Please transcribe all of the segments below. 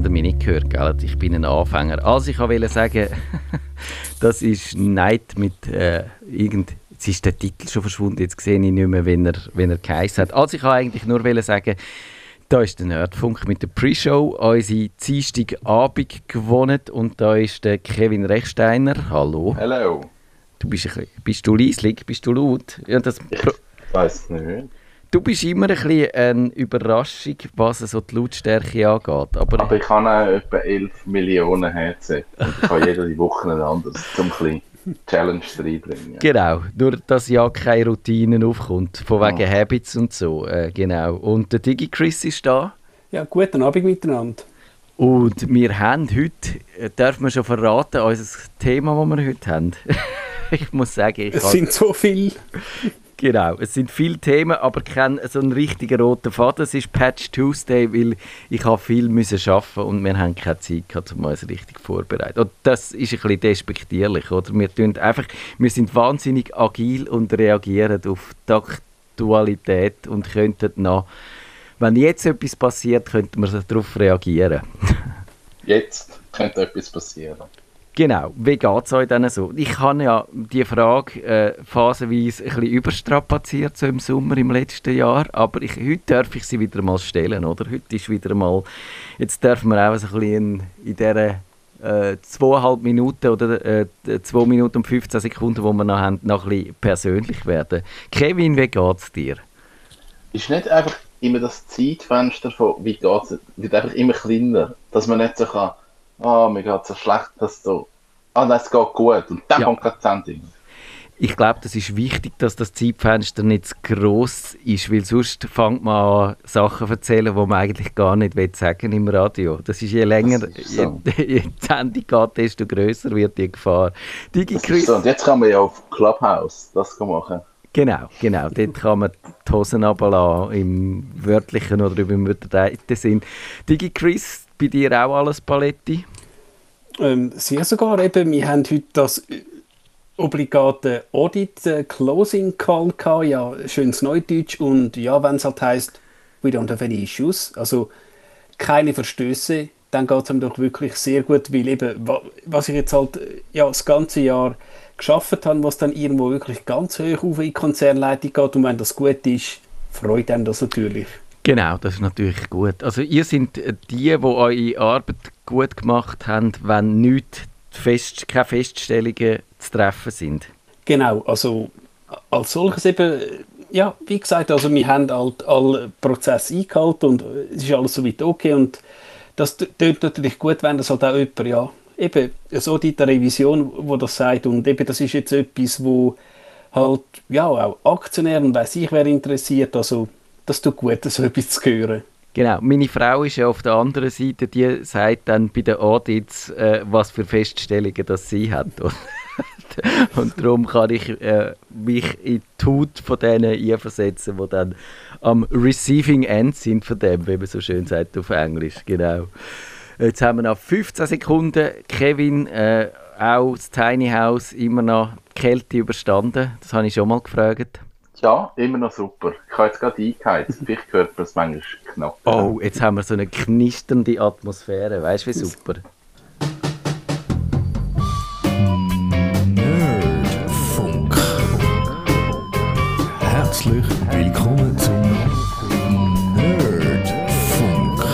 habt ihr mich nicht gehört, gell? ich bin ein Anfänger. Also ich wollte sagen, das ist Night mit äh, irgend... Jetzt ist der Titel schon verschwunden, jetzt sehe ich nicht mehr, wenn er, wenn er geheißen hat. Also ich wollte eigentlich nur sagen, da ist der Nerdfunk mit der Pre-Show, unsere Dienstagabend gewonnen und da ist der Kevin Rechsteiner. Hallo. Hallo. Du bist, ein bisschen, bist du leislich? Bist du laut? Ja, das ich weiß nicht. Du bist immer ein bisschen eine Überraschung, was so die Lautstärke angeht. Aber, aber ich habe auch etwa 11 Millionen Headset und ich habe jede Woche ein anderes, um ein Challenge reinbringen. Genau, nur dass ja keine Routinen aufkommt, von wegen oh. Habits und so. Äh, genau. Und der DigiChris ist da. Ja, guten Abend miteinander. Und wir haben heute, äh, darf man schon verraten, unser Thema, das wir heute haben. ich muss sagen, ich Es sind so viele. Genau, es sind viele Themen, aber kein so ein richtiger roter Faden. Es ist Patch Tuesday, weil ich habe viel müssen arbeiten und wir haben keine Zeit gehabt, um uns richtig vorzubereiten. Und das ist ein bisschen despektierlich, oder? Wir, tun einfach, wir sind wahnsinnig agil und reagieren auf die Aktualität und könnten noch, wenn jetzt etwas passiert, könnten wir darauf reagieren. jetzt könnte etwas passieren. Genau, wie geht es euch denn so? Ich habe ja die Frage äh, phasenweise ein bisschen überstrapaziert, so im Sommer im letzten Jahr, aber ich, heute darf ich sie wieder mal stellen, oder? Heute ist wieder mal, jetzt dürfen wir auch so ein bisschen in, in dieser äh, zweieinhalb Minuten oder äh, zwei Minuten und 15 Sekunden, die wir noch haben, noch ein bisschen persönlich werden. Kevin, wie geht es dir? Ist nicht einfach immer das Zeitfenster von wie geht es, wird einfach immer kleiner, dass man nicht so kann oh, mir geht so schlecht, dass du, ah, nein, es geht gut. Und dann ja. kommt gerade die Sendung. Ich glaube, das ist wichtig, dass das Zeitfenster nicht zu gross ist, weil sonst fängt man an, Sachen zu erzählen, die man eigentlich gar nicht will sagen im Radio. Das ist je länger ist so. je, je die Sendung geht, desto grösser wird die Gefahr. Digi so. Und jetzt kann man ja auf Clubhouse das machen. Genau, genau. Dort kann man die Hosen runterlassen, im wörtlichen oder im übertreibenden Sinn. Digi Chris, bei dir auch alles Paletti? Ähm, sehr sogar. Eben, wir haben heute das obligate Audit äh, Closing Call gehabt. Ja, schönes Neudeutsch. Und ja, wenn es halt heisst, we don't have any issues, also keine Verstöße, dann geht es ihm doch wirklich sehr gut, weil eben, was ich jetzt halt ja, das ganze Jahr geschafft habe, was dann irgendwo wirklich ganz hoch auf in die Konzernleitung geht und wenn das gut ist, freut einem das natürlich. Genau, das ist natürlich gut. Also ihr seid die, die eure Arbeit gut gemacht haben, wenn nicht fest, keine Feststellungen zu treffen sind. Genau, also als solches eben, ja, wie gesagt, also wir haben halt alle Prozesse eingehalten und es ist alles soweit okay und das tut natürlich gut, wenn das halt auch jemand, ja, eben so die Revision, wo das sagt und eben das ist jetzt etwas, wo halt, ja, auch Aktionären, weiß ich, wer interessiert, also das tut gut, so etwas zu hören. Genau, meine Frau ist ja auf der anderen Seite, die sagt dann bei den Audits, äh, was für Feststellungen das sie hat. Und darum kann ich äh, mich in die Haut von denen einversetzen, die dann am Receiving End sind von dem, wie man so schön sagt auf Englisch. Genau. Jetzt haben wir noch 15 Sekunden. Kevin, äh, auch das Tiny House, immer noch Kälte überstanden. Das habe ich schon mal gefragt. Ja, immer noch super. Ich habe jetzt gerade eingeheizt. Vielleicht hört man es manchmal knapp. Oh, jetzt haben wir so eine knisternde Atmosphäre. Weißt du, wie super? Nerdfunk. Herzlich willkommen zum Nerdfunk.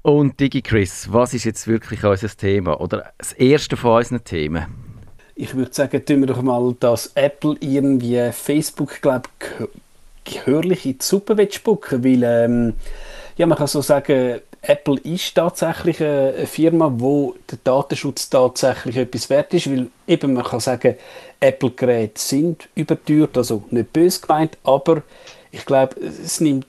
Und Digi Chris, was ist jetzt wirklich unser Thema? Oder das erste von unseren Themen? Ich würde sagen, tun wir doch mal, dass Apple irgendwie Facebook, glaube gehörlich in die Suppe spucken weil ähm, ja, man kann so sagen, Apple ist tatsächlich eine Firma, wo der Datenschutz tatsächlich etwas wert ist, weil eben man kann sagen, Apple-Geräte sind überteuert, also nicht böse gemeint, aber ich glaube, es nimmt,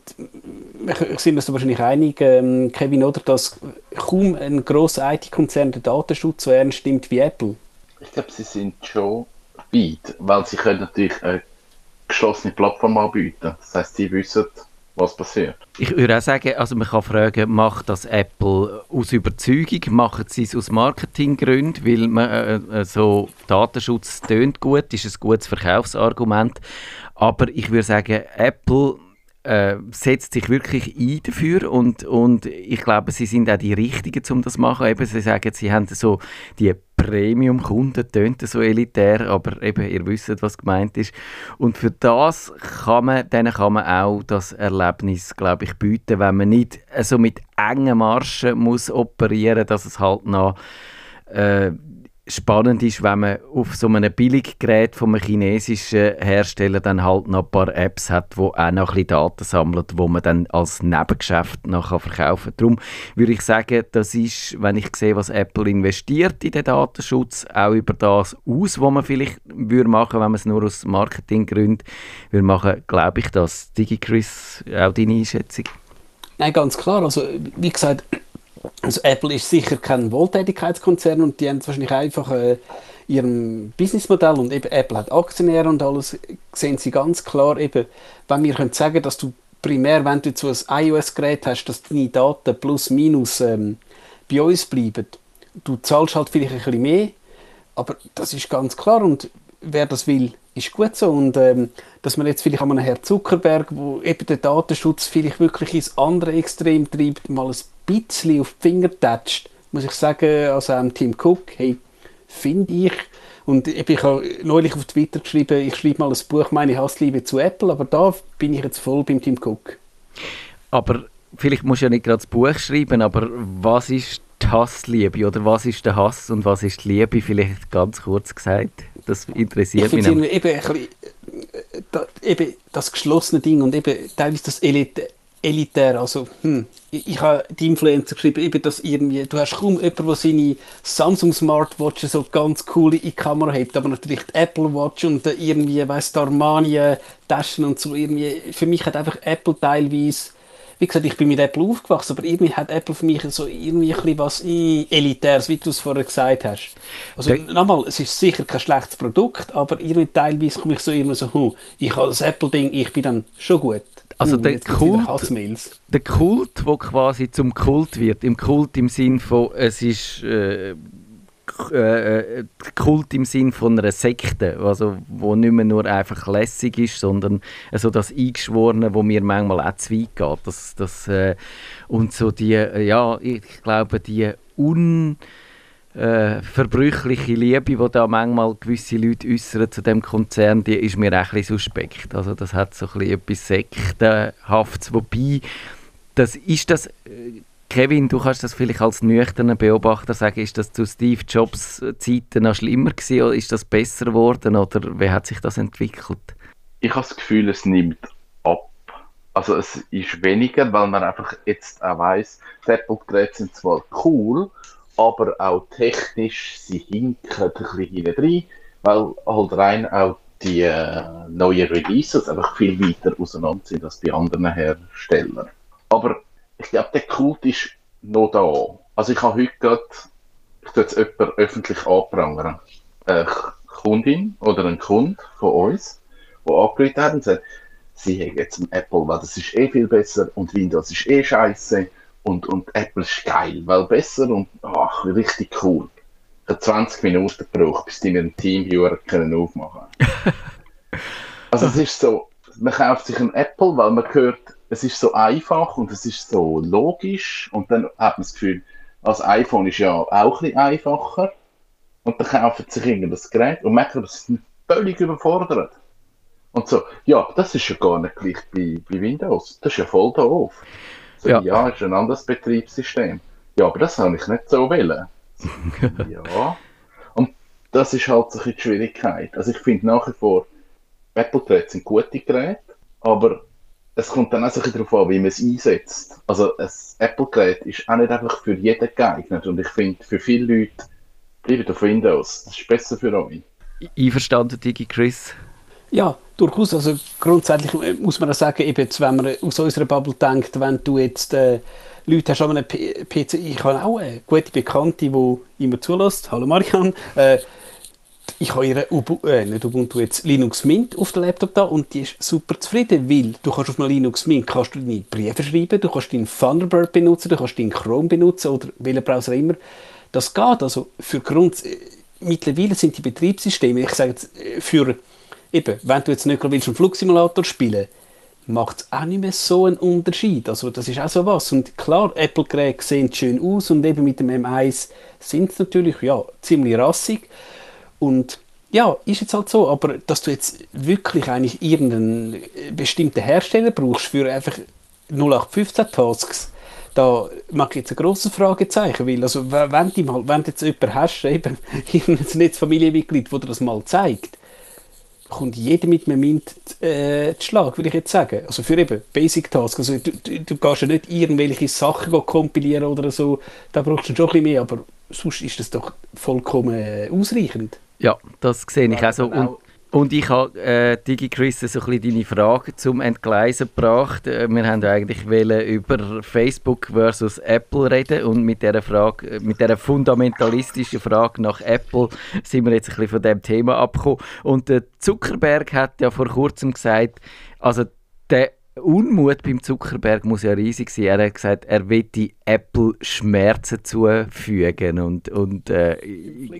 sind uns wahrscheinlich einig, ähm, Kevin, oder, dass kaum ein grosser IT-Konzern den Datenschutz so ernst nimmt wie Apple ich glaube, sie sind schon weit, weil sie können natürlich eine geschlossene Plattform anbieten. Das heißt, sie wissen, was passiert. Ich würde auch sagen, also man kann fragen, macht das Apple aus Überzeugung, machen sie es aus Marketinggründen, weil man äh, äh, so Datenschutz tönt gut, ist ein gutes Verkaufsargument. Aber ich würde sagen, Apple äh, setzt sich wirklich ein dafür und, und ich glaube, sie sind auch die Richtigen, um das zu machen. Eben, sie sagen, sie haben so die Premium-Kunden, tönt so elitär, aber eben, ihr wisst, was gemeint ist. Und für das kann man, denen kann man auch das Erlebnis, glaube ich, bieten, wenn man nicht so mit engen Marschen muss operieren, dass es halt noch äh, spannend ist, wenn man auf so einem Billiggerät von einem chinesischen Hersteller dann halt noch ein paar Apps hat, wo auch noch ein bisschen Daten sammeln, wo man dann als Nebengeschäft noch verkaufen kann. Darum würde ich sagen, das ist, wenn ich sehe, was Apple investiert in den Datenschutz, auch über das aus, was man vielleicht würde machen, wenn man es nur aus Marketinggründen würde machen, glaube ich das. DigiChris, auch deine Einschätzung? Nein, ganz klar. Also, wie gesagt, also Apple ist sicher kein Wohltätigkeitskonzern und die haben wahrscheinlich einfach äh, ihrem Businessmodell und eben Apple hat Aktionäre und alles, sehen sie ganz klar eben, wenn wir können sagen, dass du primär, wenn du so ein iOS-Gerät hast, dass deine Daten plus minus ähm, bei uns bleiben. Du zahlst halt vielleicht ein bisschen mehr, aber das ist ganz klar und wer das will, ist gut so. Und ähm, dass man jetzt vielleicht an einem Herrn Zuckerberg, wo eben den Datenschutz vielleicht wirklich ins andere Extrem treibt, mal ein bisschen auf die Finger tätscht, muss ich sagen, also am Tim Cook, hey, finde ich, und ich habe neulich auf Twitter geschrieben, ich schreibe mal ein Buch «Meine Hassliebe zu Apple», aber da bin ich jetzt voll beim Tim Cook. Aber vielleicht musst du ja nicht gerade das Buch schreiben, aber was ist die Hassliebe oder was ist der Hass und was ist die Liebe, vielleicht ganz kurz gesagt? Das interessiert ich mich. Eben, eben, bisschen, da, eben das geschlossene Ding und eben teilweise das Elite, elitär. Also, hm, ich, ich habe die Influencer geschrieben, eben, dass irgendwie, du hast kaum jemanden, der seine Samsung Smartwatch so ganz cool in die Kamera hebt, aber natürlich die Apple Watch und irgendwie, weißt du, Armani äh, Taschen und so irgendwie. Für mich hat einfach Apple teilweise wie gesagt, ich bin mit Apple aufgewachsen, aber irgendwie hat Apple für mich so irgendwie ein bisschen was äh, Elitäres, wie du es vorher gesagt hast. Also nochmal, es ist sicher kein schlechtes Produkt, aber irgendwie teilweise komme ich so immer so, hm, ich habe das Apple-Ding, ich bin dann schon gut. Also hm, der Kult, der Kult, der quasi zum Kult wird, im Kult im Sinn von, es ist äh, äh, Kult im Sinn von einer Sekte, also wo nicht mehr nur einfach lässig ist, sondern also das Eingeschworene, wo mir manchmal auch zu weit geht. Das, das, äh, und so die, ja, ich glaube, die un äh, verbrüchliche Liebe, die da manchmal gewisse Leute äußern zu dem Konzern, die ist mir auch ein bisschen suspekt. Also das hat so ein etwas Sektenhaftes, wobei das ist das äh, Kevin, du kannst das vielleicht als nüchterner Beobachter sagen, ist das zu Steve Jobs Zeiten noch schlimmer gewesen oder ist das besser geworden oder wie hat sich das entwickelt? Ich habe das Gefühl, es nimmt ab. Also es ist weniger, weil man einfach jetzt auch weiss, die Apple-Geräte sind zwar cool, aber auch technisch, sie hinken ein bisschen hinein, weil halt rein auch die äh, neuen Releases einfach viel weiter auseinander sind als bei anderen Herstellern. Aber ich glaube, der Kult ist noch da. Also ich habe heute gerade, ich tue jetzt jemanden öffentlich anprangern. Eine Kundin oder ein Kunde von uns, der angerufen hat und sagt, sie haben jetzt ein Apple, weil das ist eh viel besser und Windows ist eh scheiße und, und Apple ist geil, weil besser und ach, richtig cool. Ich habe 20 Minuten gebraucht, bis die mir einen Teamviewer können aufmachen Also es ist so, man kauft sich ein Apple, weil man hört, es ist so einfach und es ist so logisch und dann hat man das Gefühl, das iPhone ist ja auch ein bisschen einfacher und dann kauft sich irgendein das Gerät und merkt, dass es völlig überfordert. Und so, ja, das ist ja gar nicht gleich bei, bei Windows. Das ist ja voll doof. Ja. ja, ist ein anderes Betriebssystem. Ja, aber das habe ich nicht so wollen. ja. Und das ist halt so die Schwierigkeit. Also ich finde nach wie vor, Apple-Geräte sind gute Geräte, aber es kommt dann auch so ein darauf an, wie man es einsetzt. Also ein Apple-Gerät ist auch nicht einfach für jeden geeignet und ich finde, für viele Leute bleibt auf Windows. Das ist besser für euch. Einverstanden, Digi Chris? Ja, durchaus. Also grundsätzlich muss man sagen, eben jetzt, wenn man aus unserer Bubble denkt, wenn du jetzt äh, Leute hast an einem PC, ich habe auch eine gute Bekannte, die immer zulässt, hallo Marian, äh, ich habe ihre Ubuntu, äh, nicht Ubuntu jetzt Linux Mint auf dem Laptop da und die ist super zufrieden, weil du kannst auf einem Linux Mint kannst du deine Briefe schreiben, du kannst deinen Thunderbird benutzen, du kannst deinen Chrome benutzen oder welchen Browser immer. Das geht. Also für Grund, äh, mittlerweile sind die Betriebssysteme, ich sage jetzt, äh, für eben, wenn du jetzt nicht willst, einen Flugsimulator spielen macht es auch nicht mehr so einen Unterschied. Also das ist auch so was. Und klar, Apple-Geräte sehen schön aus und eben mit dem M1 sind sie natürlich ja, ziemlich rassig. Und ja, ist jetzt halt so, aber dass du jetzt wirklich eigentlich irgendeinen bestimmten Hersteller brauchst für einfach 0815 Tasks, da mag ich jetzt ein grosses Fragezeichen, weil also wenn, du wenn du jetzt jemanden hast, eben ein Netzfamilienmitglied, der dir das mal zeigt, kommt jeder mit einem Mint äh, zu Schlag, würde ich jetzt sagen. Also für eben Basic Tasks. Also du, du, du gehst ja nicht irgendwelche Sachen kompilieren oder so, da brauchst du schon ein bisschen mehr, aber sonst ist das doch vollkommen äh, ausreichend. Ja, das sehe ich auch so. Und, und ich habe äh, DigiChris so ein bisschen deine Frage zum Entgleisen gebracht. Äh, wir haben eigentlich über Facebook versus Apple reden und mit dieser Frage, äh, mit dieser fundamentalistischen Frage nach Apple sind wir jetzt ein bisschen von dem Thema abgekommen. Und der Zuckerberg hat ja vor kurzem gesagt, also der Unmut beim Zuckerberg muss ja riesig sein. Er hat gesagt, er will Apple Schmerzen zufügen und, und, äh,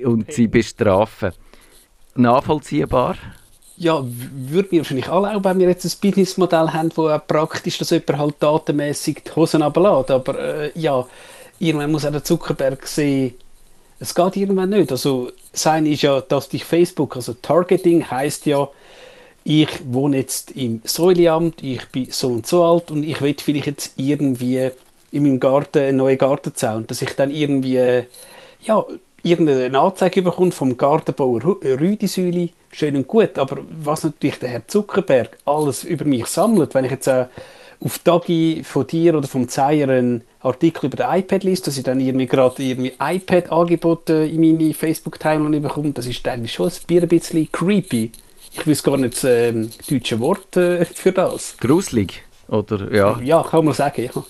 und sie bestrafen. Nachvollziehbar? Ja, würde mir wahrscheinlich alle auch, wenn wir jetzt ein Businessmodell haben, wo auch praktisch, dass jemand halt datenmässig die Hosen runterlässt. Aber äh, ja, irgendwann muss auch der Zuckerberg sehen, es geht irgendwann nicht. Also, sein ist ja, dass dich Facebook, also Targeting heißt ja, ich wohne jetzt im Säuliamt, ich bin so und so alt und ich will vielleicht jetzt irgendwie in meinem Garten einen neuen Gartenzaun, dass ich dann irgendwie ja, irgendeine Anzeige bekomme vom Gartenbauer Rüdisüli, schön und gut, aber was natürlich der Herr Zuckerberg alles über mich sammelt, wenn ich jetzt äh, auf Dagi von dir oder vom Zeier einen Artikel über den iPad liest, dass ich dann irgendwie gerade irgendwie iPad-Angebote in meine Facebook-Timeline bekomme, das ist eigentlich schon ein bisschen creepy ich weiß gar nicht das ähm, deutsche Wort äh, für das. Gruselig, oder? Ja. ja, kann man sagen, ja.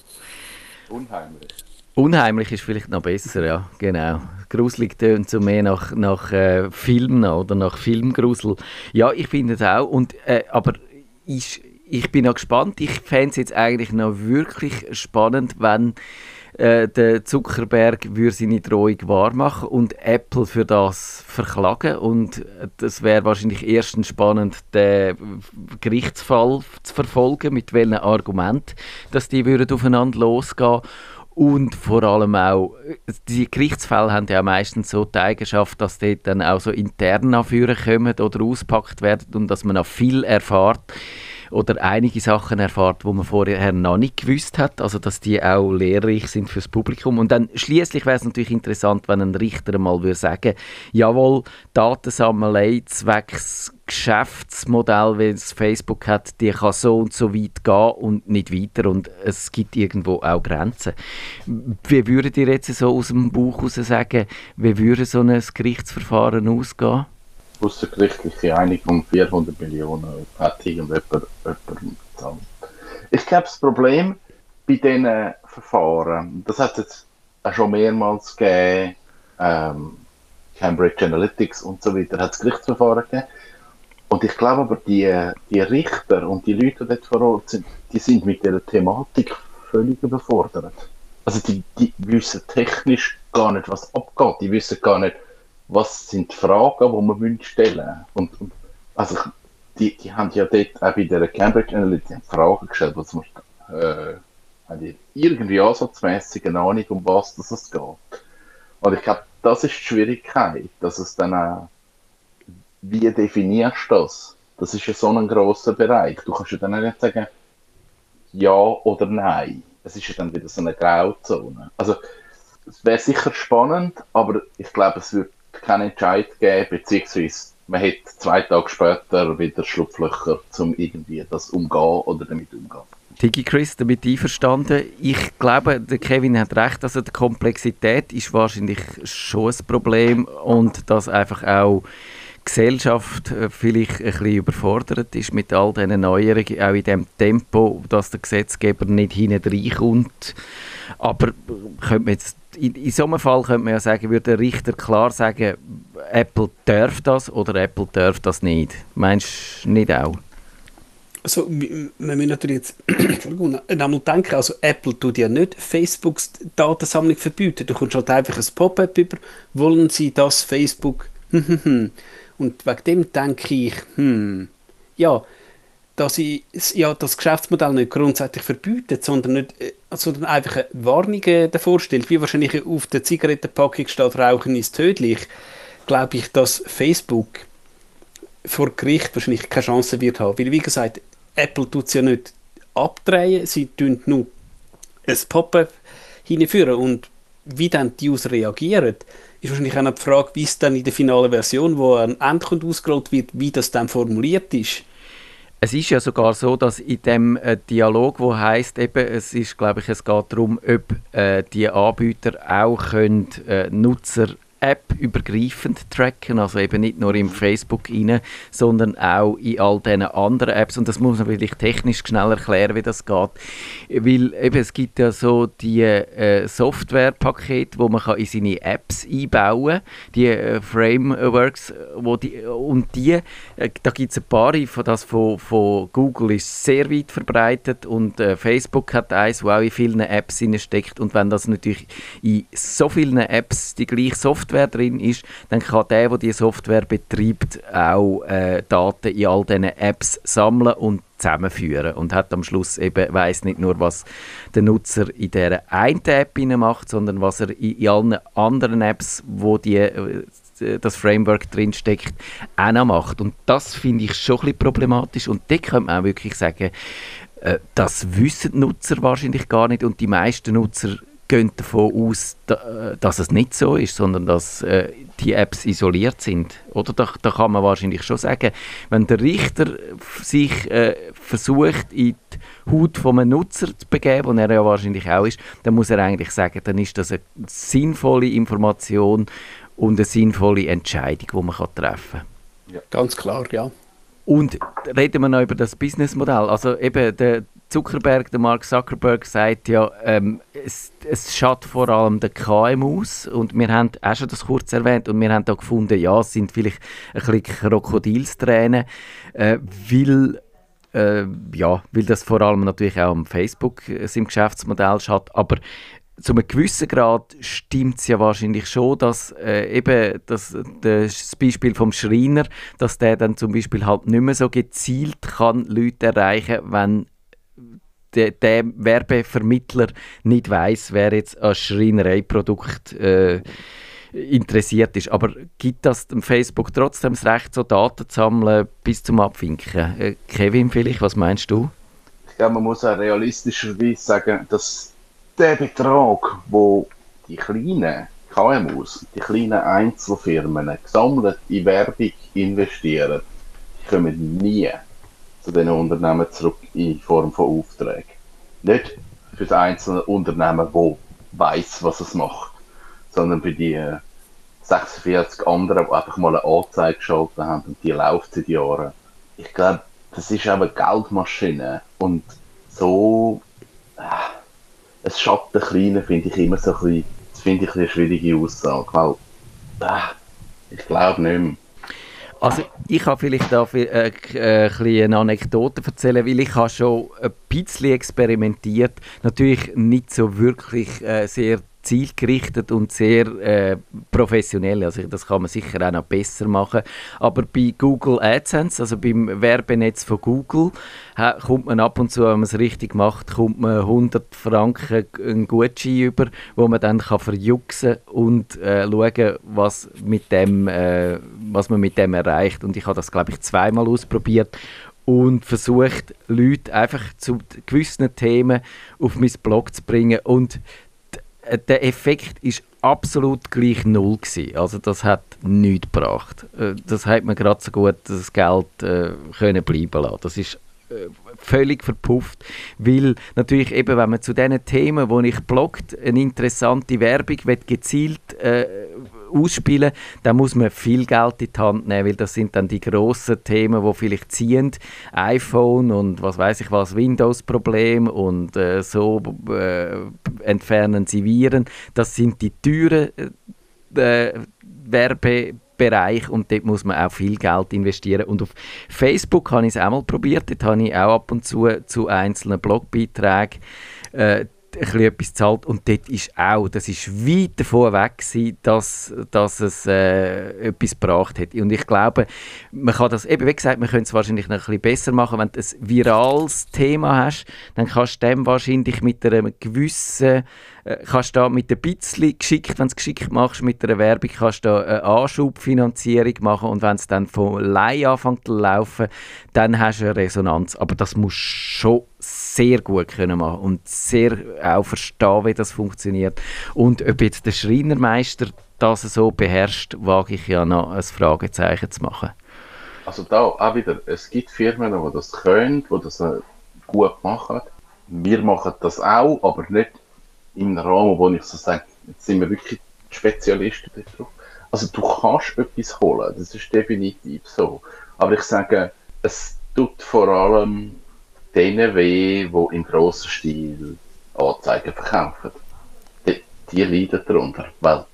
Unheimlich. Ist vielleicht noch besser, ja, genau. Gruselig tönt so mehr nach, nach äh, Filmen oder nach Filmgrusel. Ja, ich finde es auch. Und, äh, aber ich, ich bin noch gespannt. Ich fände es jetzt eigentlich noch wirklich spannend, wenn äh, der Zuckerberg würde seine Drohung wahrmachen und Apple für das verklagen. Und das wäre wahrscheinlich erstens spannend, den Gerichtsfall zu verfolgen, mit welchen Argumenten, dass die würden aufeinander losgehen und vor allem auch, die Gerichtsfälle haben ja meistens so die Eigenschaft, dass dort dann auch so intern anführen kommen oder auspackt werden und dass man auch viel erfahrt oder einige Sachen erfahrt, wo man vorher noch nicht gewusst hat, also dass die auch lehrreich sind fürs Publikum. Und dann schließlich wäre es natürlich interessant, wenn ein Richter mal würde sagen, jawohl, Datensammelei zwecks Geschäftsmodell, wie es Facebook hat, die kann so und so weit gehen und nicht weiter und es gibt irgendwo auch Grenzen. Wie würdet ihr jetzt so aus dem Buch heraus sagen, wie würde so ein Gerichtsverfahren ausgehen? Außergerichtliche Einigung 400 Millionen hat irgendjemand jemand gezahlt. Ich glaube, das Problem bei diesen Verfahren, das hat es jetzt schon mehrmals gegeben, ähm, Cambridge Analytics und so weiter, hat es Gerichtsverfahren gegeben. Und ich glaube aber, die, die Richter und die Leute, dort vor Ort sind, die sind mit dieser Thematik völlig überfordert. Also die, die wissen technisch gar nicht, was abgeht. Die wissen gar nicht, was sind die Fragen, die man stellen und, und also die, die haben ja dort auch bei der Cambridge Analytica Fragen gestellt, was man äh, haben die irgendwie ansatzmäßig eine Ahnung, um was das es geht. Und ich glaube, das ist die Schwierigkeit, dass es dann auch, wie definierst du das? Das ist ja so ein grosser Bereich. Du kannst ja dann nicht sagen, ja oder nein. Es ist ja dann wieder so eine Grauzone. Also, es wäre sicher spannend, aber ich glaube, es wird keinen Entscheid geben, beziehungsweise man hat zwei Tage später wieder Schlupflöcher, um irgendwie das umgehen oder damit umgehen. Digi Chris, damit einverstanden. Ich glaube, der Kevin hat recht, also die Komplexität ist wahrscheinlich schon ein Problem und dass einfach auch die Gesellschaft äh, vielleicht ein bisschen überfordert ist mit all diesen Neuerungen, auch in dem Tempo, dass der Gesetzgeber nicht hinten reinkommt. Aber könnte man jetzt in, in so einem Fall könnte man ja sagen, würde der Richter klar sagen, Apple darf das oder Apple darf das nicht. Meinst du nicht auch? Also, wir müssen natürlich jetzt einmal denken, also Apple tut ja nicht Facebooks Datensammlung verbieten. Du kommst halt einfach ein Pop-up über, wollen sie das Facebook? Und wegen dem denke ich, hm, ja, dass ich ja, das Geschäftsmodell nicht grundsätzlich verbietet, sondern, nicht, äh, sondern einfach eine Warnung äh, davor stellt, wie wahrscheinlich auf der Zigarettenpackung steht, Rauchen ist tödlich, glaube ich, dass Facebook vor Gericht wahrscheinlich keine Chance wird haben. Weil, wie gesagt, Apple tut es ja nicht abdrehen, sie tun nur ein Pop-up hinführen und wie dann die User reagieren, ist wahrscheinlich auch die Frage, wie es dann in der finalen Version, wo ein Endkunde ausgerollt wird, wie das dann formuliert ist. Es ist ja sogar so, dass in dem äh, Dialog, wo heißt eben, es ist, glaube ich, es geht darum, ob äh, die Anbieter auch können, äh, Nutzer App-übergreifend tracken, also eben nicht nur im Facebook rein, sondern auch in all diesen anderen Apps. Und das muss man vielleicht technisch schnell erklären, wie das geht. Weil eben, es gibt ja so die äh, Softwarepakete, wo man kann in seine Apps einbauen kann, die äh, Frameworks, wo die, und die, äh, da gibt es ein paar, von das von, von Google ist sehr weit verbreitet und äh, Facebook hat eins, wo auch in vielen Apps steckt und wenn das natürlich in so vielen Apps die gleiche Software Software drin ist, dann kann der, der die Software betreibt, auch äh, Daten in all diesen Apps sammeln und zusammenführen und hat am Schluss eben weiß nicht nur was der Nutzer in der einen App macht, sondern was er in, in allen anderen Apps, wo die äh, das Framework drin steckt, auch noch macht. Und das finde ich schon ein bisschen problematisch. Und da könnte man auch wirklich sagen, äh, das wissen die Nutzer wahrscheinlich gar nicht und die meisten Nutzer gehen davon aus, dass es nicht so ist, sondern dass äh, die Apps isoliert sind. Oder da, da, kann man wahrscheinlich schon sagen, wenn der Richter sich äh, versucht, in die Haut von einem Nutzer zu begeben, und er ja wahrscheinlich auch ist, dann muss er eigentlich sagen, dann ist das eine sinnvolle Information und eine sinnvolle Entscheidung, die man treffen kann. Ja. Ganz klar, ja. Und reden wir noch über das Businessmodell. Also eben der Zuckerberg, der Mark Zuckerberg sagt ja, ähm, es, es schadet vor allem den KMUs und wir haben auch schon das kurz erwähnt. Und wir haben da gefunden, ja, es sind vielleicht ein bisschen Krokodilstränen, äh, weil äh, ja, weil das vor allem natürlich auch am Facebook äh, im Geschäftsmodell schadet, aber zu einem gewissen Grad stimmt es ja wahrscheinlich schon, dass äh, eben das, das Beispiel vom Schreiner, dass der dann zum Beispiel halt nicht mehr so gezielt kann Leute erreichen, wenn der, der Werbevermittler nicht weiß, wer jetzt an Schreinereiprodukt äh, interessiert ist. Aber gibt das dem Facebook trotzdem das Recht, so Daten zu sammeln bis zum Abwinken? Äh, Kevin, vielleicht, was meinst du? Ich glaube, man muss auch realistischerweise sagen, dass der Betrag, wo die kleinen KMUs, die kleinen Einzelfirmen gesammelt in Werbung investieren, kommen nie zu den Unternehmen zurück in Form von Aufträgen. Nicht für das einzelne Unternehmen, das weiß, was es macht, sondern für die 46 anderen, die einfach mal eine Anzeige geschaltet haben und die läuft seit Jahren. Ich glaube, das ist eine Geldmaschine und so äh, es schadet den Kleinen, finde ich immer so ein bisschen, das finde ich eine schwierige Aussage, weil äh, ich glaube nicht mehr. Also ich kann vielleicht da äh, äh, eine Anekdote erzählen, weil ich habe schon ein bisschen experimentiert. Natürlich nicht so wirklich äh, sehr zielgerichtet und sehr äh, professionell. Also das kann man sicher auch noch besser machen. Aber bei Google AdSense, also beim Werbenetz von Google, kommt man ab und zu, wenn man es richtig macht, kommt man 100 Franken einen Gutschein über, wo man dann kann verjuxen und äh, schauen, was, mit dem, äh, was man mit dem erreicht. Und ich habe das, glaube ich, zweimal ausprobiert und versucht, Leute einfach zu gewissen Themen auf mein Blog zu bringen. Und der Effekt ist absolut gleich null gewesen. Also das hat nichts gebracht. Äh, das hat man gerade so gut das Geld äh, können bleiben lassen. Das ist äh, völlig verpufft, weil natürlich eben, wenn man zu diesen Themen, wo ich bloggt, eine interessante Werbung gezielt äh, ausspielen, dann muss man viel Geld in die Hand nehmen, weil das sind dann die grossen Themen, wo vielleicht ziehen, iPhone und was weiß ich was, Windows-Problem und äh, so äh, entfernen sie Viren. Das sind die teuren äh, Werbe Bereich und dort muss man auch viel Geld investieren. Und auf Facebook habe ich es auch mal probiert, dort habe ich auch ab und zu zu einzelnen Blogbeiträgen äh, etwas zahlt und dort ist auch, das ist weit davon weg gewesen, dass, dass es äh, etwas gebracht hat. Und ich glaube, man kann das, eben wie gesagt, man könnte es wahrscheinlich noch ein bisschen besser machen, wenn du ein virales Thema hast, dann kannst du dem wahrscheinlich mit einer gewissen äh, kannst da mit ein bisschen geschickt, wenn du es geschickt machst, mit einer Werbung, kannst du da eine Anschubfinanzierung machen und wenn es dann von Leih anfängt zu laufen, dann hast du eine Resonanz. Aber das musst du schon sehr gut können machen und sehr auch verstehen, wie das funktioniert. Und ob jetzt der Schreinermeister das so beherrscht, wage ich ja noch ein Fragezeichen zu machen. Also da auch wieder, es gibt Firmen, die das können, die das äh, gut machen. Wir machen das auch, aber nicht im Rahmen, wo ich so sage, jetzt sind wir wirklich Spezialisten darauf. Also du kannst etwas holen, das ist definitiv so. Aber ich sage, es tut vor allem weh, die im grossen Stil Anzeigen verkaufen. Die, die leiden darunter, weil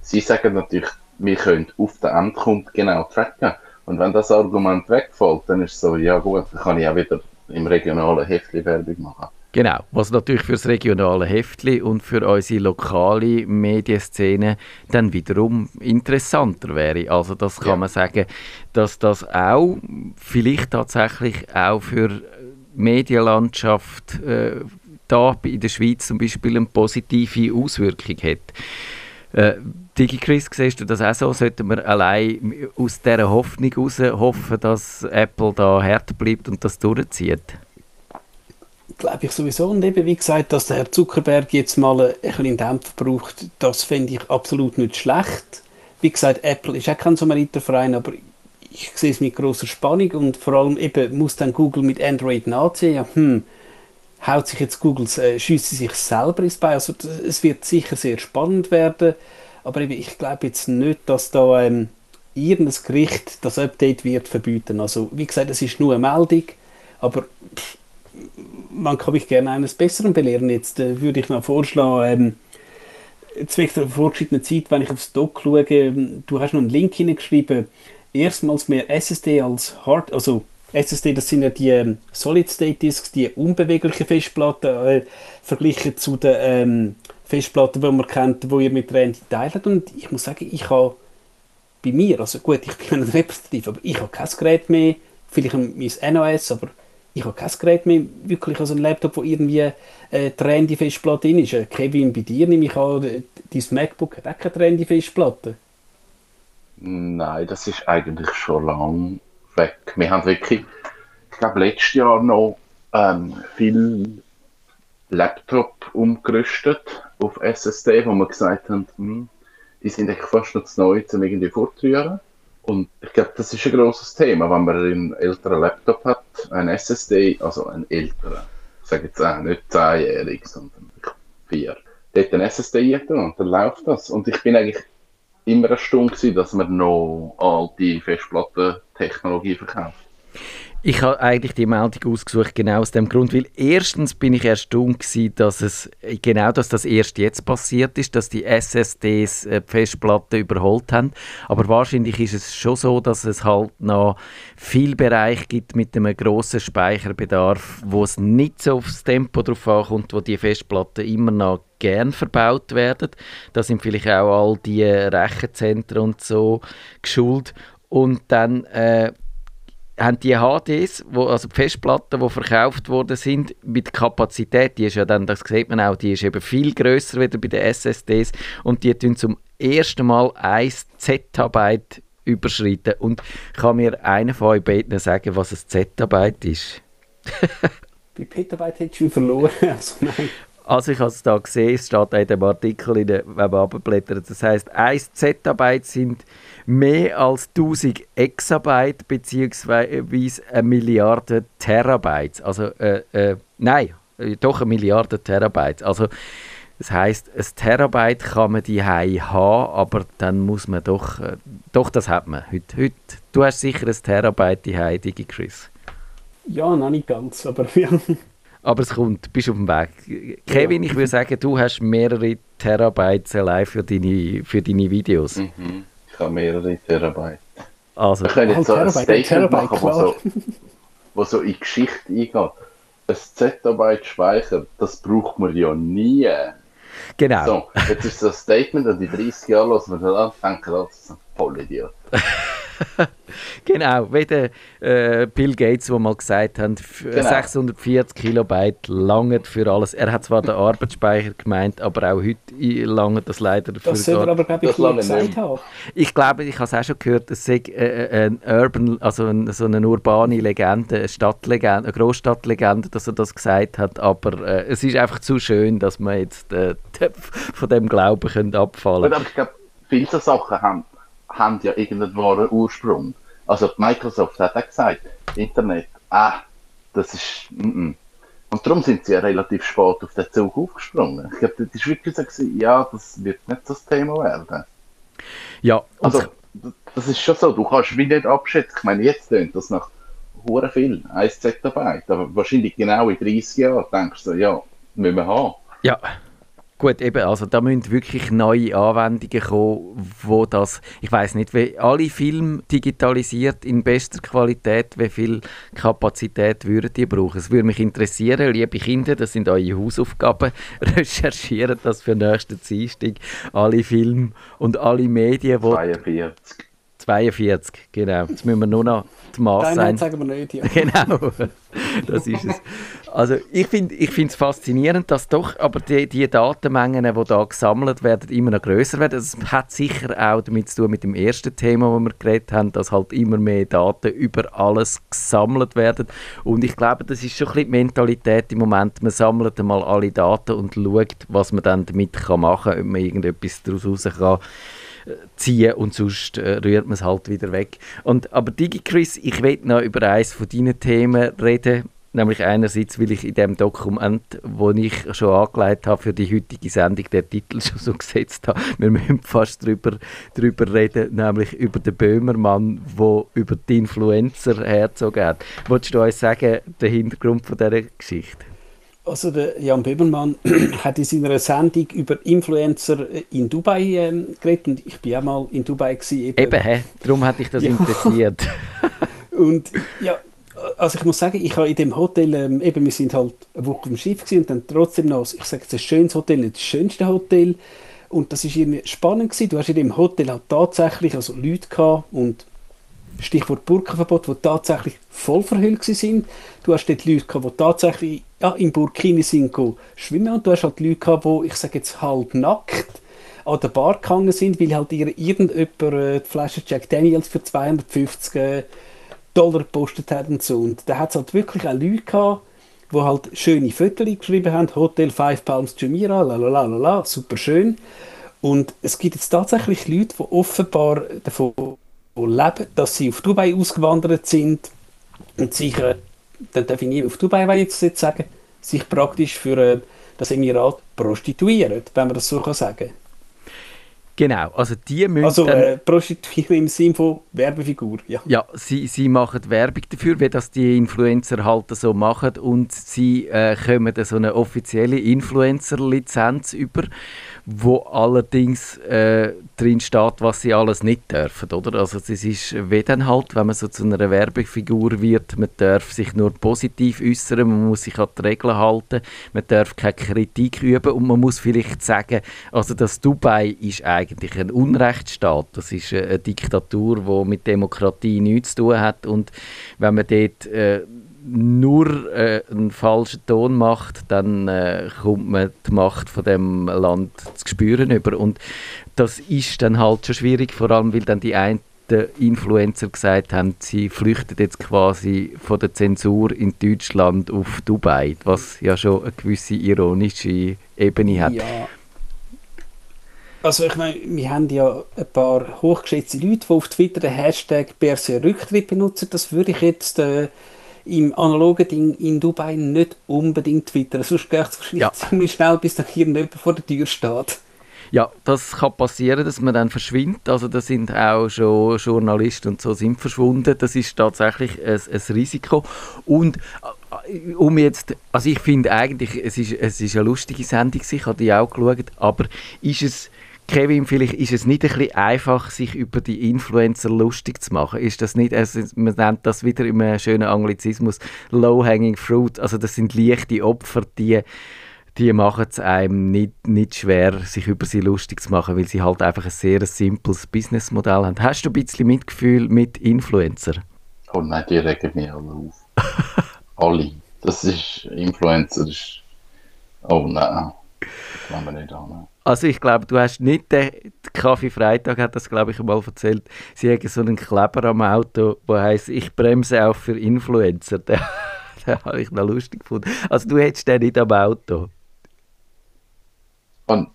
sie sagen natürlich, wir können auf den Endkunden genau tracken. Und wenn das Argument wegfällt, dann ist es so, ja gut, dann kann ich auch wieder im regionalen Heftli Werbung machen. Genau, was natürlich für das regionale Heftli und für unsere lokale Medienszene dann wiederum interessanter wäre. Also das kann Ja. man sagen, dass das auch vielleicht tatsächlich auch für Medienlandschaft äh, da in der Schweiz zum Beispiel eine positive Auswirkung hat. Äh, DigiChris, siehst du das auch so? Sollten wir allein aus dieser Hoffnung heraus hoffen, dass Apple da hart bleibt und das durchzieht? Glaube ich sowieso. Und eben, wie gesagt, dass der Herr Zuckerberg jetzt mal ein bisschen Dämpfer braucht, das finde ich absolut nicht schlecht. Wie gesagt, Apple ist auch kein Samariterverein, aber ich sehe es mit großer Spannung und vor allem eben muss dann Google mit Android nachziehen. Ja, hm, haut sich jetzt Google, äh, schießt sie sich selber ins Bein. Also es wird sicher sehr spannend werden, aber eben, ich glaube jetzt nicht, dass da ähm, irgendein Gericht das Update wird verbieten. Also wie gesagt, es ist nur eine Meldung, aber pff, man kann mich gerne eines Besseren belehren. Jetzt äh, würde ich noch vorschlagen, ähm, zwecks der fortgeschrittenen Zeit, wenn ich aufs Doc schaue, ähm, du hast noch einen Link hineingeschrieben, erstmals mehr SSD als Hard, also SSD, das sind ja die ähm, Solid-State-Disks, die unbeweglichen Festplatten, äh, verglichen zu den ähm, Festplatten, die man kennt, die ihr mit Randy teilt. Und ich muss sagen, ich habe bei mir, also gut, ich bin repräsentativ, aber ich habe kein Gerät mehr, vielleicht mein NOS, aber ich habe kein Gerät mehr, wirklich also ein Laptop, wo irgendwie äh, die Randy-Festplatte drin ist. Äh, Kevin, bei dir nehme ich an, äh, dein MacBook hat auch keine Randy-Festplatte. Nein, das ist eigentlich schon lang weg. Wir haben wirklich, ich glaube, letztes Jahr noch ähm, viel Laptop umgerüstet auf SSD, wo wir gesagt haben, hm, die sind eigentlich fast noch zu neu, um irgendwie fortrühren. Und ich glaube, das ist ein grosses Thema, wenn man einen älteren Laptop hat, ein SSD, also einen älteren, ich sage jetzt auch nicht 10-jährig, sondern vier, dort ein SSD rein und dann läuft das. Und ich bin eigentlich immer erstaunt gewesen, dass man noch alte Festplattentechnologie verkauft. Ich habe eigentlich die Meldung ausgesucht, genau aus dem Grund, weil erstens bin ich erstaunt gewesen, dass es, genau, dass das erst jetzt passiert ist, dass die SSDs äh, die Festplatten überholt haben. Aber wahrscheinlich ist es schon so, dass es halt noch viel Bereich gibt mit einem grossen Speicherbedarf, wo es nicht so aufs Tempo drauf ankommt, wo die Festplatten immer noch gern verbaut werden. Da sind vielleicht auch all die Rechenzentren und so geschult. Und dann äh, haben die HDs, wo, also die Festplatten, die verkauft worden sind, mit Kapazität, die ist ja dann, das sieht man auch, die ist eben viel grösser wieder bei den SSDs und die tun zum ersten Mal 1 Zettabyte überschreiten. Und kann mir einer von euch beiden sagen, was ein Zettabyte ist? Bei Petabyte hättest du verloren. Also nein. Also ich habe es da gesehen, es steht in dem Artikel, in der, wenn. Das heisst, 1 Zettabyte sind mehr als 1000 Exabyte beziehungsweise eine Milliarde Terabytes. Also, äh, äh, nein, äh, doch eine Milliarde Terabytes. Also, das heisst, ein Terabyte kann man die haben, aber dann muss man doch, äh, doch das hat man heute. heute. Du hast sicher ein Terabyte die Digi Chris. Ja, noch nicht ganz, aber ja. Aber es kommt, du bist auf dem Weg. Kevin, ich würde sagen, du hast mehrere Terabytes allein für deine, für deine Videos. Mhm. Ich habe mehrere Terabyte. Also, Wir können Ah, jetzt so ein Terabyte, Statement Terabyte, machen, wo so, wo so in die Geschichte eingeht. ein Zettabyte Speicher, das braucht man ja nie. Genau. So, jetzt ist das Statement und die 30 Jahre los, man dann denken, das ist ein Vollidiot. Genau, wie der äh, Bill Gates, der mal gesagt hat, f- Genau. 640 Kilobyte langen für alles. Er hat zwar den Arbeitsspeicher gemeint, aber auch heute lange das leider für Das soll er gar- aber, glaube ich, Das gesagt haben. Ich glaube, ich habe es auch schon gehört, es sei äh, äh, ein Urban, also ein, so eine urbane Legende, eine Stadtlegende, eine Großstadtlegende, dass er das gesagt hat, aber äh, es ist einfach zu schön, dass man jetzt äh, von dem Glauben können abfallen Aber ich glaube, viele Sachen haben, haben ja irgendeinen wahren Ursprung. Also Microsoft hat auch gesagt, Internet, ah, das ist, mm -mm. Und darum sind sie ja relativ spät auf den Zug aufgesprungen. Ich glaube, das war wirklich so, gewesen, ja, das wird nicht das Thema werden. Ja, Also, das ist schon so, du kannst wie nicht abschätzen. Ich meine, jetzt tönt das nach hure viel, 1 Zettabyte, aber wahrscheinlich genau in 30 Jahren denkst du, ja, müssen wir haben. Ja, gut, eben, also da müssen wirklich neue Anwendungen kommen, wo das, ich weiß nicht, wie alle Filme digitalisiert in bester Qualität, wie viel Kapazität würden die brauchen? Es würde mich interessieren, liebe Kinder, das sind eure Hausaufgaben, recherchieren das für nächsten Dienstag, alle Filme und alle Medien, die 42. 42, genau, jetzt müssen wir nur noch die Maß Nein, sein. nein, sagen wir nicht. Ja. Genau, das ist es. Also ich finde es faszinierend, dass doch aber die, die Datenmengen, die da gesammelt werden, immer noch größer werden. Das hat sicher auch damit zu tun mit dem ersten Thema, wo wir geredet haben, dass halt immer mehr Daten über alles gesammelt werden. Und ich glaube, das ist schon ein bisschen die Mentalität im Moment. Man sammelt einmal alle Daten und schaut, was man dann damit machen kann, ob man irgendetwas daraus raus kann ziehen und sonst äh, rührt man es halt wieder weg. Und, aber DigiChris, ich will noch über eines von deinen Themen reden, nämlich einerseits, weil ich in dem Dokument, wo ich schon angelegt habe für die heutige Sendung, den Titel schon so gesetzt habe, wir müssen fast drüber, drüber reden, nämlich über den Böhmermann, der über die Influencer hergezogen hat. Wolltest du uns sagen, den Hintergrund von dieser Geschichte? Also der Jan Böhmermann hat in seiner Sendung über Influencer in Dubai ähm, geredet und ich bin auch mal in Dubai gewesen, eben. Eben, hä? darum hat dich das Ja. interessiert. Und ja, also ich muss sagen, ich habe in dem Hotel, ähm, eben wir sind halt eine Woche im Schiff gewesen und dann trotzdem noch, ich sage jetzt ein schönes Hotel, nicht das schönste Hotel und das ist irgendwie spannend gewesen. Du hast in dem Hotel halt tatsächlich also Leute gehabt und Stichwort Burkenverbot, die tatsächlich voll verhüllt sind. Du hast dort Leute gehabt, die tatsächlich ja, im Burkini sind schwimmen und du hast halt Leute gehabt, die, ich sage jetzt halb nackt an der Bar gehangen sind, weil halt ihr irgendjemand äh, die Flasche Jack Daniels für 250 äh, Dollar gepostet hat und so. Und da hat es halt wirklich auch Leute gehabt, die halt schöne Fotos geschrieben haben, Hotel Five Palms Jumeirah, la la la la la, super schön. Und es gibt jetzt tatsächlich Leute, die offenbar davon leben, dass sie auf Dubai ausgewandert sind und sich, äh, dann darf ich nie auf Dubai jetzt sagen, sich praktisch für äh, das Emirat prostituieren, wenn man das so kann sagen Genau, also die müssen Also äh, prostituieren im Sinne von Werbefigur, ja. Ja, sie, sie machen Werbung dafür, wie das die Influencer halt so machen und sie äh, kommen dann so eine offizielle Influencer-Lizenz über, wo allerdings äh, drin steht, was sie alles nicht dürfen, oder? Also es ist wie dann halt, wenn man so zu einer Werbefigur wird, man darf sich nur positiv äußern, man muss sich an die Regeln halten, man darf keine Kritik üben und man muss vielleicht sagen, also das Dubai ist eigentlich ein Unrechtsstaat, das ist eine Diktatur, die mit Demokratie nichts zu tun hat und wenn man dort äh, nur äh, einen falschen Ton macht, dann äh, kommt man die Macht von dem Land zu spüren über und das ist dann halt schon schwierig, vor allem weil dann die einen Influencer gesagt haben, sie flüchten jetzt quasi von der Zensur in Deutschland auf Dubai, was ja schon eine gewisse ironische Ebene hat. Ja. Also ich meine, wir haben ja ein paar hochgeschätzte Leute, die auf Twitter den Hashtag Berse Rücktritt benutzen. Das würde ich jetzt äh, im analogen Ding in Dubai nicht unbedingt twittern. Sonst geht es wahrscheinlich Ja. ziemlich schnell, bis dann irgendjemand vor der Tür steht. Ja, das kann passieren, dass man dann verschwindet. Also da sind auch schon Journalisten und so sind verschwunden. Das ist tatsächlich ein, ein Risiko. Und äh, um jetzt, also ich finde eigentlich, es ist, es ist eine lustige Sendung, ich habe die auch geschaut, aber ist es Kevin, vielleicht ist es nicht ein bisschen einfach, sich über die Influencer lustig zu machen. Ist das nicht, also man nennt das wieder im schönen Anglizismus Low-Hanging Fruit. Also das sind leichte Opfer, die, die machen es einem nicht, nicht schwer, sich über sie lustig zu machen, weil sie halt einfach ein sehr simples Businessmodell haben. Hast du ein bisschen Mitgefühl mit Influencer? Oh nein, die regen mich alle auf. alle. Das ist Influencer. Ist... Oh nein. Das wollen wir nicht an. Also ich glaube, du hast nicht den Kaffee Freitag hat das glaube ich mal erzählt. Sie haben so einen Kleber am Auto, wo heißt ich bremse auch für Influencer. Den, den habe ich noch lustig gefunden. Also du hättest den nicht am Auto. Und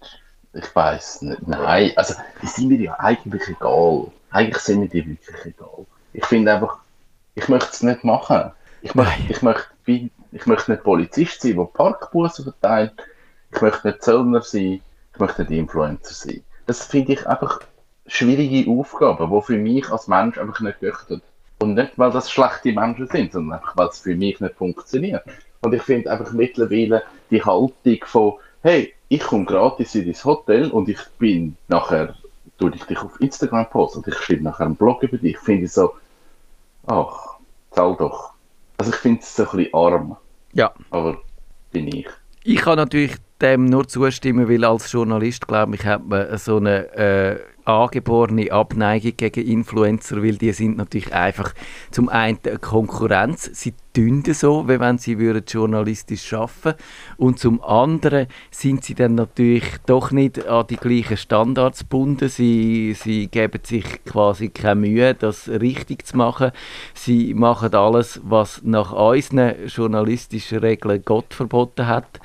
ich weiß nicht, nein, also die sind mir ja eigentlich egal. Eigentlich sind mir die wirklich egal. Ich finde einfach, ich möchte es nicht machen. Ich möchte, ich möchte, ich möchte nicht Polizist sein, der Parkbussen verteilt. Ich möchte nicht Zöllner sein ich möchte nicht Influencer sein. Das finde ich einfach schwierige Aufgaben, die für mich als Mensch einfach nicht möchten. Und nicht, weil das schlechte Menschen sind, sondern einfach, weil es für mich nicht funktioniert. Und ich finde einfach mittlerweile die Haltung von, hey, ich komme gratis in dein Hotel und ich bin nachher, tue ich dich auf Instagram posten und ich schreibe nachher einen Blog über dich, finde ich so, ach, zahl doch. Also ich finde es so ein bisschen arm. Ja. Aber bin ich. Ich kann natürlich dem nur zustimmen, weil als Journalist, glaube ich, hat man so eine äh, angeborene Abneigung gegen Influencer, weil die sind natürlich einfach zum einen eine Konkurrenz, sie tun so, wie wenn sie würden journalistisch arbeiten. Und zum anderen sind sie dann natürlich doch nicht an die gleichen Standards gebunden, sie, sie geben sich quasi keine Mühe, das richtig zu machen, sie machen alles, was nach unseren journalistischen Regeln Gott verboten hat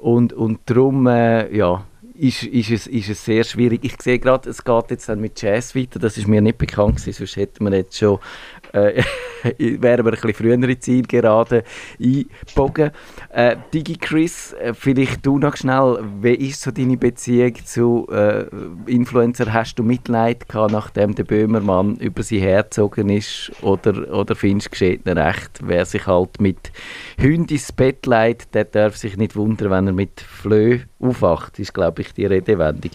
und, und darum, äh, ja, ist, ist, es, ist es sehr schwierig. Ich sehe gerade, es geht jetzt dann mit Jazz weiter, das ist mir nicht bekannt gewesen, sonst hätten wir jetzt schon äh, wären wir ein bisschen früher in Zielgerade eingebogen. Äh, Digi Chris, äh, vielleicht du noch schnell, wie ist so deine Beziehung zu äh, Influencer? Hast du Mitleid gehabt, nachdem der Böhmermann über sie hergezogen ist? Oder, oder findest du geschieht recht? Wer sich halt mit Hunden ins Bett leitet, der darf sich nicht wundern, wenn er mit Flö aufwacht, ist glaube ich die Redewendung.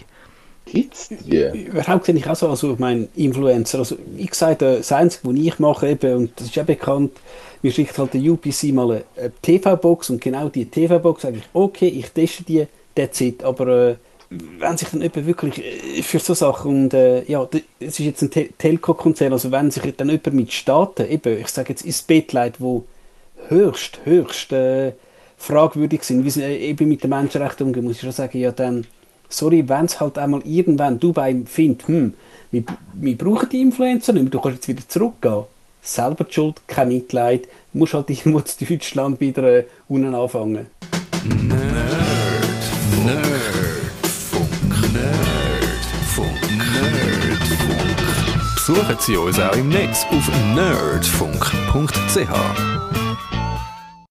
Gibt's die? Überhaupt sehe ich auch so, also ich Influencer, also wie gesagt, das Einzige, was ich mache, eben, und das ist ja bekannt, mir schickt halt der UPC mal eine, TV-Box und genau die TV-Box sage ich, okay, ich teste die, that's it, aber äh, wenn sich dann jemand wirklich äh, für so Sachen und äh, ja, es ist jetzt ein Te Telco-Konzern, also wenn sich dann jemand mit Staaten, eben, ich sage jetzt ins Bett leitet, wo höchst, höchst äh, fragwürdig sind, wie sie äh, eben mit den Menschenrechten umgehen, muss ich schon sagen, ja dann sorry, wenn es halt einmal irgendwann Dubai findet, hm, wir, wir brauchen die Influencer nicht mehr, du kannst jetzt wieder zurückgehen. Selber die Schuld, kein Mitleid, du musst halt irgendwo in Deutschland wieder äh, unten anfangen. Nerd, Nerdfunk, Nerdfunk, Nerdfunk. Besuchen Sie uns auch im Netz auf nerdfunk.ch.